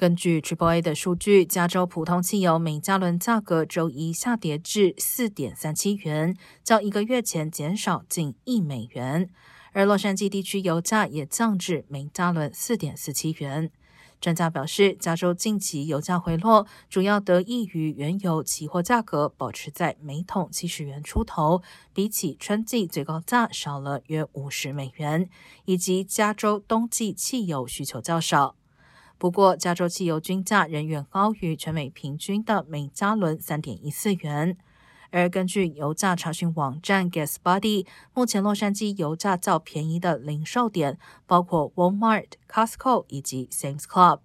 根据 Triple A 的数据，加州普通汽油每加仑价格周一下跌至四点三七元，较一个月前减少近一美元。而洛杉矶地区油价也降至每加仑四点四七元。专家表示，加州近期油价回落，主要得益于原油期货价格保持在每桶七十元出头，比起春季最高价少了约五十美元，以及加州冬季汽油需求较少。不过，加州汽油均价仍远高于全美平均的每加仑三点一四元。而根据油价查询网站 GasBuddy，目前洛杉矶油价较便宜的零售点包括 Walmart、Costco 以及 Sam's Club。